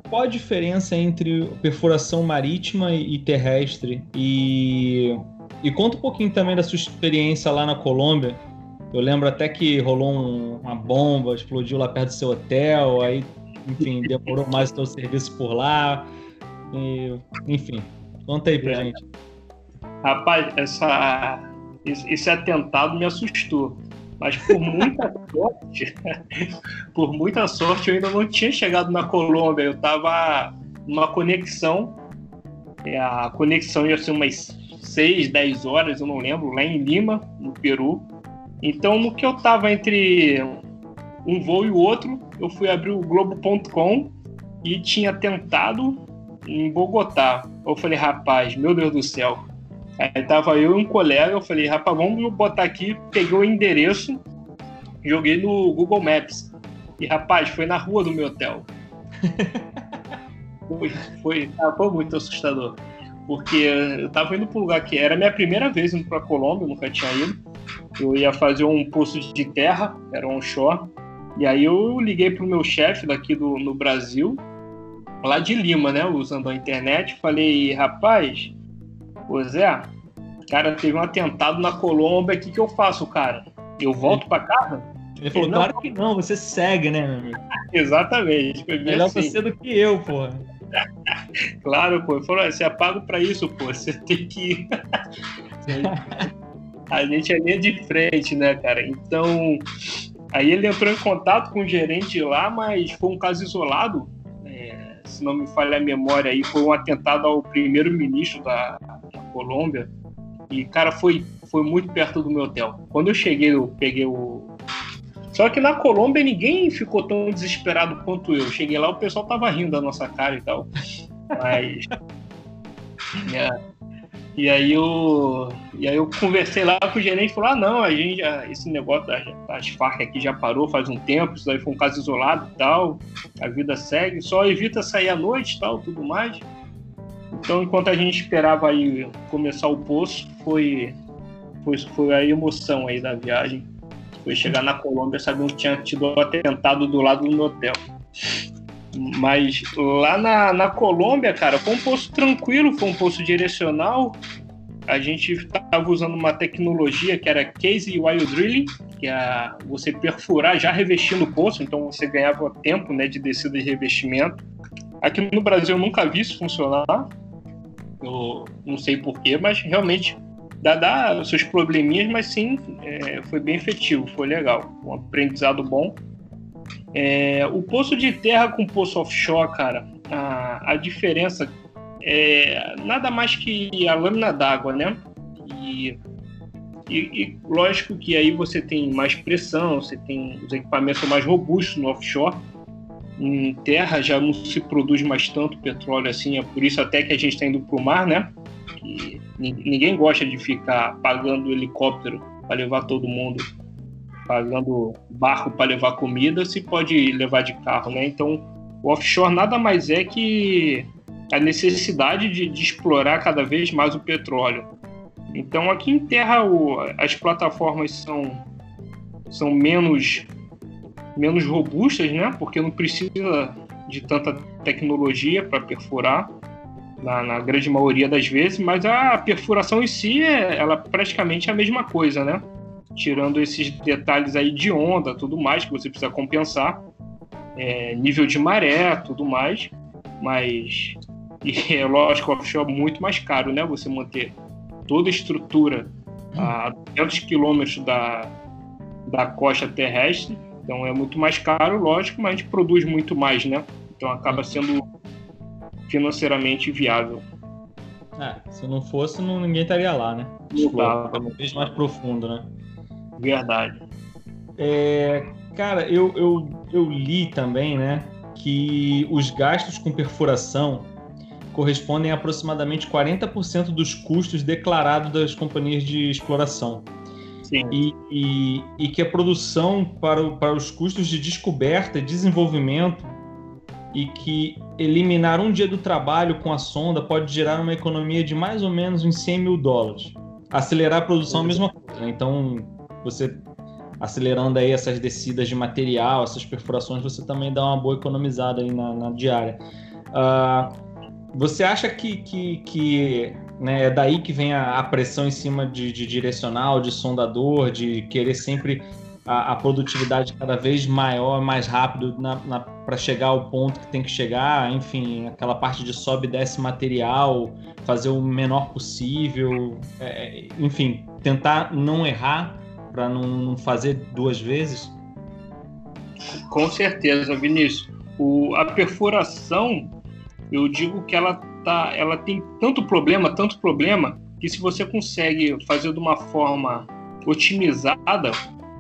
Speaker 1: qual, a diferença entre perfuração marítima e, e terrestre? E, e conta um pouquinho também da sua experiência lá na Colômbia. Eu lembro até que rolou um, uma bomba, explodiu lá perto do seu hotel, aí, enfim, [LAUGHS] demorou mais o seu serviço por lá. E, enfim, conta aí pra é. gente.
Speaker 3: Rapaz, essa, esse atentado me assustou. Mas por muita [LAUGHS] sorte, [LAUGHS] por muita sorte, eu ainda não tinha chegado na Colômbia. Eu estava numa conexão. A conexão ia ser umas 6, 10 horas, eu não lembro, lá em Lima, no Peru. Então, no que eu estava entre um voo e o outro, eu fui abrir o Globo.com e tinha tentado em Bogotá. Eu falei, rapaz, meu Deus do céu. Aí tava eu e um colega, eu falei, rapaz, vamos botar aqui, peguei o endereço, joguei no Google Maps. E, rapaz, foi na rua do meu hotel. [LAUGHS] foi, foi, ah, foi muito assustador. Porque eu tava indo para um lugar que era minha primeira vez indo para Colômbia, nunca tinha ido. Eu ia fazer um poço de terra, era um shore. E aí eu liguei pro meu chefe daqui do, no Brasil, lá de Lima, né, usando a internet, falei, rapaz, ô Zé, cara, teve um atentado na Colômbia, o que, que eu faço, cara? Eu volto para casa?
Speaker 1: Ele falou, claro que não, você segue, né, meu amigo? [LAUGHS]
Speaker 3: Exatamente.
Speaker 1: Melhor assim. você do que eu, pô.
Speaker 3: Claro, pô. Ele falou, você é pago pra isso, pô. Você tem que. [LAUGHS] a gente é linha de frente, né, cara? Então, aí ele entrou em contato com o gerente lá, mas foi um caso isolado. É, se não me falha a memória aí, foi um atentado ao primeiro-ministro da, da, Colômbia. E, cara, foi, foi muito perto do meu hotel. Quando eu cheguei, eu peguei o. Só que na Colômbia ninguém ficou tão desesperado quanto eu. Cheguei lá, o pessoal tava rindo da nossa cara e tal. Mas. [LAUGHS] é, e aí eu, e aí eu conversei lá com o gerente e falou: ah, não, a gente já, esse negócio das, das Farc aqui já parou faz um tempo, isso aí foi um caso isolado e tal, a vida segue, só evita sair à noite e tal, tudo mais. Então, enquanto a gente esperava aí começar o poço, foi, foi, foi a emoção aí da viagem. Foi chegar na Colômbia sabendo que tinha tido um atentado do lado do meu hotel. Mas lá na, na Colômbia, cara, foi um poço tranquilo, foi um poço direcional. A gente estava usando uma tecnologia que era Case Wire Drilling, que é você perfurar já revestindo o poço, então você ganhava tempo né, de descida e revestimento. Aqui no Brasil eu nunca vi isso funcionar. Eu não sei porquê, mas realmente dá, seus probleminhas, mas sim, é, foi bem efetivo, foi legal. Um aprendizado bom. É, o poço de terra com poço offshore, cara, a, a diferença é nada mais que a lâmina d'água, né? E, e, e, lógico que aí você tem mais pressão, você tem os equipamentos mais robustos no offshore. Em terra já não se produz mais tanto petróleo assim, é por isso até que a gente está indo para o mar, né? Que ninguém gosta de ficar pagando helicóptero para levar todo mundo pagando barco para levar comida, se pode levar de carro, né? Então, o offshore nada mais é que a necessidade de, de explorar cada vez mais o petróleo. Então, aqui em terra, o, as plataformas são, são menos, menos robustas, né? Porque não precisa de tanta tecnologia para perfurar, na, na, grande maioria das vezes, mas a perfuração em si, é, ela é praticamente a mesma coisa, né? tirando esses detalhes aí de onda, tudo mais que você precisa compensar, é, nível de maré, tudo mais, mas [LAUGHS] e é lógico, offshore é muito mais caro, né? Você manter toda a estrutura a 200 quilômetros da, da costa terrestre, então é muito mais caro, lógico, mas a gente produz muito mais, né? Então acaba sendo financeiramente viável.
Speaker 1: É, se não fosse, não, ninguém estaria lá, né? Explora, cada vez mais profundo, né?
Speaker 3: Verdade.
Speaker 1: É, cara, eu, eu, eu li também, né, que os gastos com perfuração correspondem a aproximadamente 40% dos custos declarados das companhias de exploração. Sim. E, e, e que a produção para, o, para os custos de descoberta e desenvolvimento e que eliminar um dia do trabalho com a sonda pode gerar uma economia de mais ou menos uns 100 mil dólares. Acelerar a produção é a mesma coisa, né? então você acelerando aí essas descidas de material, essas perfurações, você também dá uma boa economizada aí na, na diária. Uh, você acha que, que, que né, é daí que vem a, a pressão em cima de, de, direcional, de sondador, de querer sempre a, a produtividade cada vez maior, mais rápido para chegar ao ponto que tem que chegar, enfim, aquela parte de sobe e desce material, fazer o menor possível, é, enfim, tentar não errar para não, não, fazer duas vezes?
Speaker 3: Com certeza, Vinícius. O, a perfuração, eu digo que ela, tá, ela tem tanto problema, tanto problema, que se você consegue fazer de uma forma otimizada,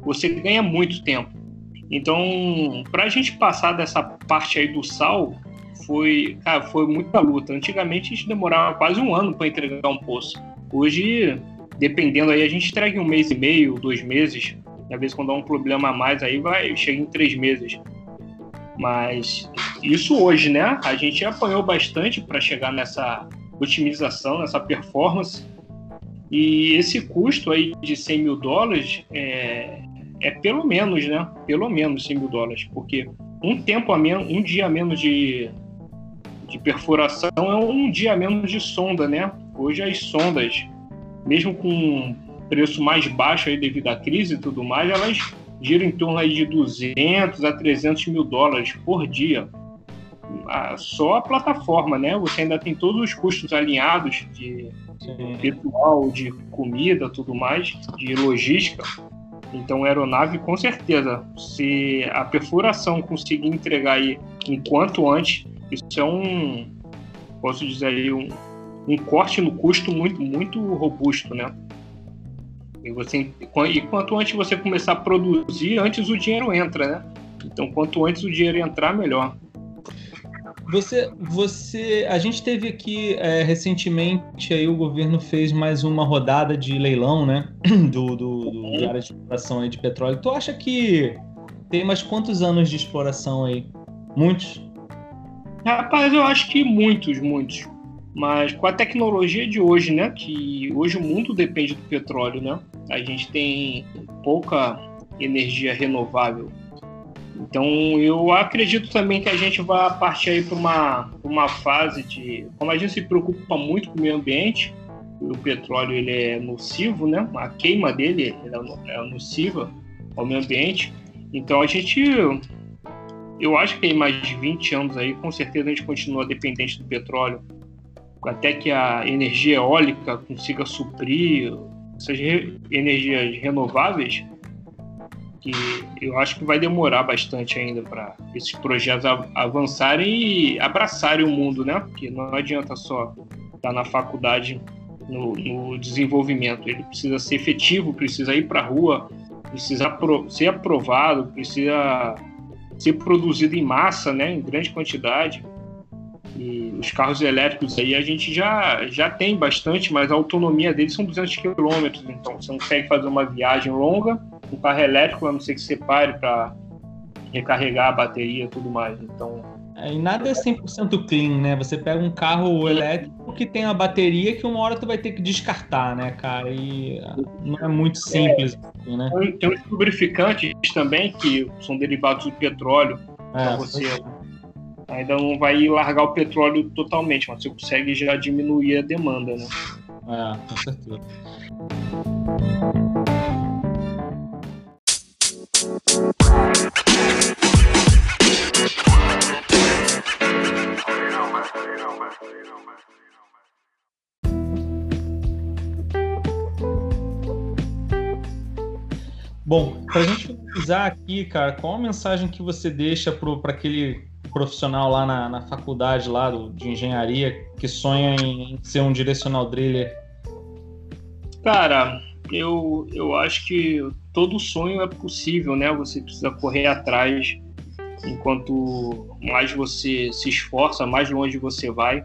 Speaker 3: você ganha muito tempo. Então, para a gente passar dessa parte aí do sal, foi, cara, foi muita luta. Antigamente a gente demorava quase um ano para entregar um poço. Hoje dependendo aí, a gente entrega em um mês e meio, dois meses. Às vezes, quando há um problema a mais, aí vai, chega em três meses. Mas isso hoje, né? A gente apanhou bastante para chegar nessa otimização, nessa performance. E esse custo aí de 100 mil dólares é, é pelo menos, né? Pelo menos 100 mil dólares, porque um tempo a menos, um dia a menos de, de perfuração é um dia a menos de sonda, né? Hoje as sondas mesmo com preço mais baixo aí devido à crise e tudo mais, elas giram em torno aí de 200 a 300 mil dólares por dia. Só a plataforma, né? Você ainda tem todos os custos alinhados de pessoal, de comida, tudo mais, de logística. Então, aeronave, com certeza, se a perfuração conseguir entregar aí enquanto antes, isso é um, posso dizer aí, um, um corte no custo muito, muito robusto, né? E, você, e quanto antes você começar a produzir, antes o dinheiro entra, né? Então, quanto antes o dinheiro entrar, melhor.
Speaker 1: Você, você, a gente teve aqui é, recentemente aí o governo fez mais uma rodada de leilão, né, [CLEARS THROAT] do, do, do área de exploração aí de petróleo. Tu acha que tem mais quantos anos de exploração aí? Muitos?
Speaker 3: Rapaz, eu acho que muitos, muitos. Mas com a tecnologia de hoje, né, que hoje o mundo depende do petróleo, né? A gente tem pouca energia renovável. Então eu acredito também que a gente vai partir aí para uma, uma fase de, como a gente se preocupa muito com o meio ambiente, o petróleo ele é nocivo, né? A queima dele é, é nociva ao meio ambiente. Então a gente eu acho que em mais de 20 anos aí, com certeza a gente continua dependente do petróleo até que a energia eólica consiga suprir essas energias renováveis, que eu acho que vai demorar bastante ainda para esses projetos avançarem e abraçarem o mundo, né? Porque não adianta só estar na faculdade no, no desenvolvimento, ele precisa ser efetivo, precisa ir para a rua, precisa ser aprovado, precisa ser produzido em massa, né? Em grande quantidade. E os carros elétricos aí a gente já, já tem bastante, mas a autonomia deles são 200 km, então você não consegue fazer uma viagem longa com carro elétrico, a não ser que você pare para recarregar a bateria e tudo mais. Então.
Speaker 1: É, e nada é 100% clean, né? Você pega um carro elétrico que tem a bateria que uma hora tu vai ter que descartar, né, cara? E não é muito simples, é, assim, né?
Speaker 3: Tem uns lubrificantes também que são derivados do petróleo é, para você ainda não vai largar o petróleo totalmente, mas você consegue já diminuir a demanda, né?
Speaker 1: É, com certeza. Bom, para a gente finalizar aqui, cara, qual a mensagem que você deixa para aquele profissional lá na, na faculdade lá do, de engenharia que sonha em, ser um direcional driller?
Speaker 3: Cara, eu, eu acho que todo sonho é possível, né? Você precisa correr atrás. Enquanto mais você se esforça, mais longe você vai.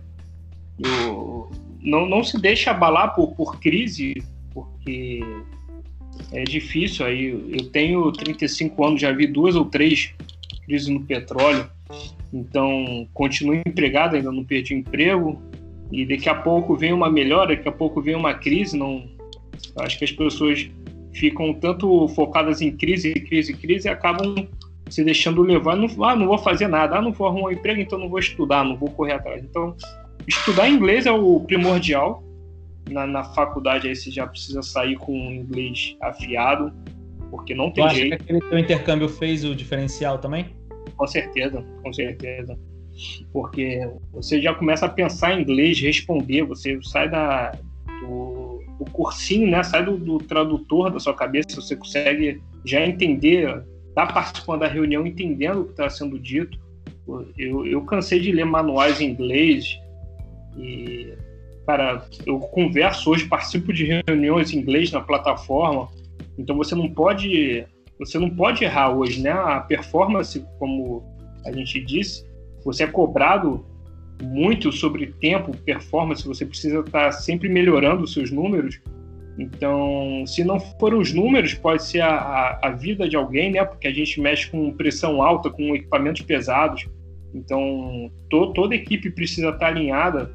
Speaker 3: Eu, não, não se deixe abalar por, por crise, porque é difícil aí. Eu tenho 35 anos, já vi duas ou três crises no petróleo. Então, continuo empregado, ainda não perdi o emprego. E daqui a pouco vem uma melhora, daqui a pouco vem uma crise. Não, acho que as pessoas ficam tanto focadas em crise, crise, crise e acabam se deixando levar. Não, ah, não vou fazer nada. Ah, não vou arrumar um emprego, então não vou estudar, não vou correr atrás. Então, estudar inglês é o primordial. Na, na faculdade aí você já precisa sair com inglês afiado, porque não tem
Speaker 1: tu acha
Speaker 3: jeito.
Speaker 1: que aquele teu intercâmbio fez o diferencial também?
Speaker 3: Com certeza, com certeza. Porque você já começa a pensar em inglês, responder, você sai da, do, do cursinho, né? Sai do, do, tradutor da sua cabeça, você consegue já entender, tá participando da reunião entendendo o que está sendo dito. Eu, eu cansei de ler manuais em inglês e, cara, eu converso hoje, participo de reuniões em inglês na plataforma, então você não pode você não pode errar hoje, né? A performance, como a gente disse, você é cobrado muito sobre tempo, performance, você precisa estar sempre melhorando os seus números. Então, se não forem os números, pode ser a, a, a, vida de alguém, né? Porque a gente mexe com pressão alta, com equipamentos pesados. Então, to, toda equipe precisa estar alinhada.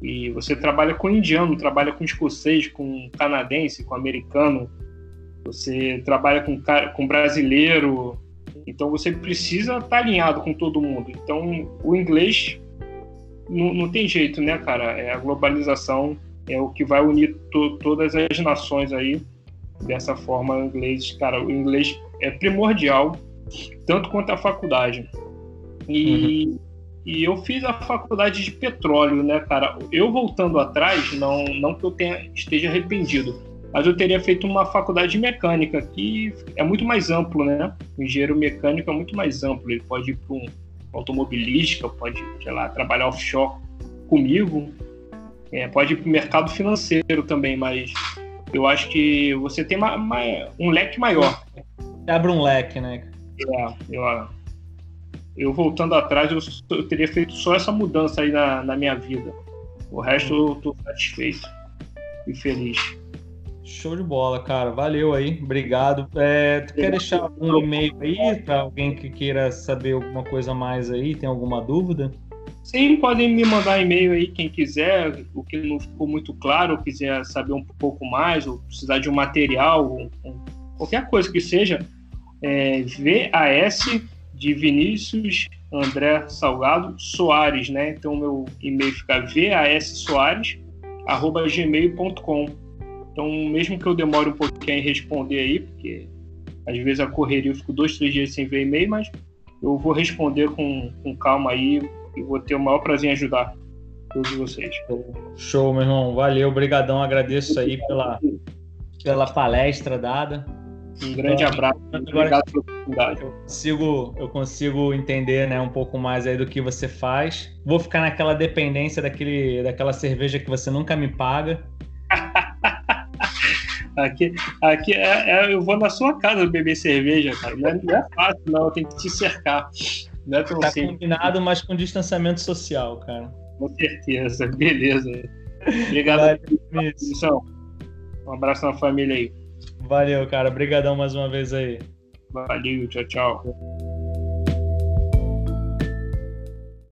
Speaker 3: E você trabalha com indiano, trabalha com escocês, com canadense, com americano, você trabalha com, com brasileiro, então você precisa estar alinhado com todo mundo. Então o inglês não, não tem jeito, né, cara? É a globalização é o que vai unir to, todas as nações aí dessa forma. O inglês, cara, o inglês é primordial tanto quanto a faculdade. E, uhum. e eu fiz a faculdade de petróleo, né, cara? Eu voltando atrás, não, não que eu tenha, esteja arrependido, mas eu teria feito uma faculdade de mecânica, que é muito mais amplo, né? O engenheiro mecânico é muito mais amplo, ele pode ir para um automobilística, pode, sei lá, trabalhar offshore comigo, é, pode ir para o mercado financeiro também, mas eu acho que você tem uma, uma, um leque maior.
Speaker 1: Abre um leque, né?
Speaker 3: É, eu, eu voltando atrás, eu, eu, teria feito só essa mudança aí na, na minha vida. O resto eu estou satisfeito e feliz.
Speaker 1: Show de bola, cara. Valeu aí, obrigado. É, tu quer deixar um e-mail aí para alguém que queira saber alguma coisa mais aí? Tem alguma dúvida?
Speaker 3: Sim, podem me mandar e-mail aí quem quiser, o que não ficou muito claro, ou quiser saber um pouco mais, ou precisar de um material, ou, ou qualquer coisa que seja. É, VAS de Vinícius André Salgado Soares, né? Então meu e-mail fica vassoares@gmail.com. Então, mesmo que eu demore um pouquinho em responder aí, porque às vezes a correria eu fico dois, três dias sem ver e-mail, mas eu vou responder com, com calma aí e vou ter o maior prazer em ajudar todos vocês.
Speaker 1: Show, meu irmão. Valeu, obrigadão. Agradeço aí pela, pela palestra dada.
Speaker 3: Um grande então, abraço. Obrigado pela
Speaker 1: oportunidade. Eu consigo, eu consigo entender né, um pouco mais aí do que você faz. Vou ficar naquela dependência daquele, daquela cerveja que você nunca me paga. [LAUGHS]
Speaker 3: Aqui, aqui é, é, eu vou na sua casa beber cerveja, cara. Não é, não é fácil, não. Tenho que te cercar. Não é
Speaker 1: tão tá simples. combinado, mas com distanciamento social, cara.
Speaker 3: Com certeza. [LAUGHS] Beleza. Obrigado pela atenção. Um abraço na família aí.
Speaker 1: Valeu, cara. Obrigadão mais uma vez aí.
Speaker 3: Valeu. Tchau, tchau.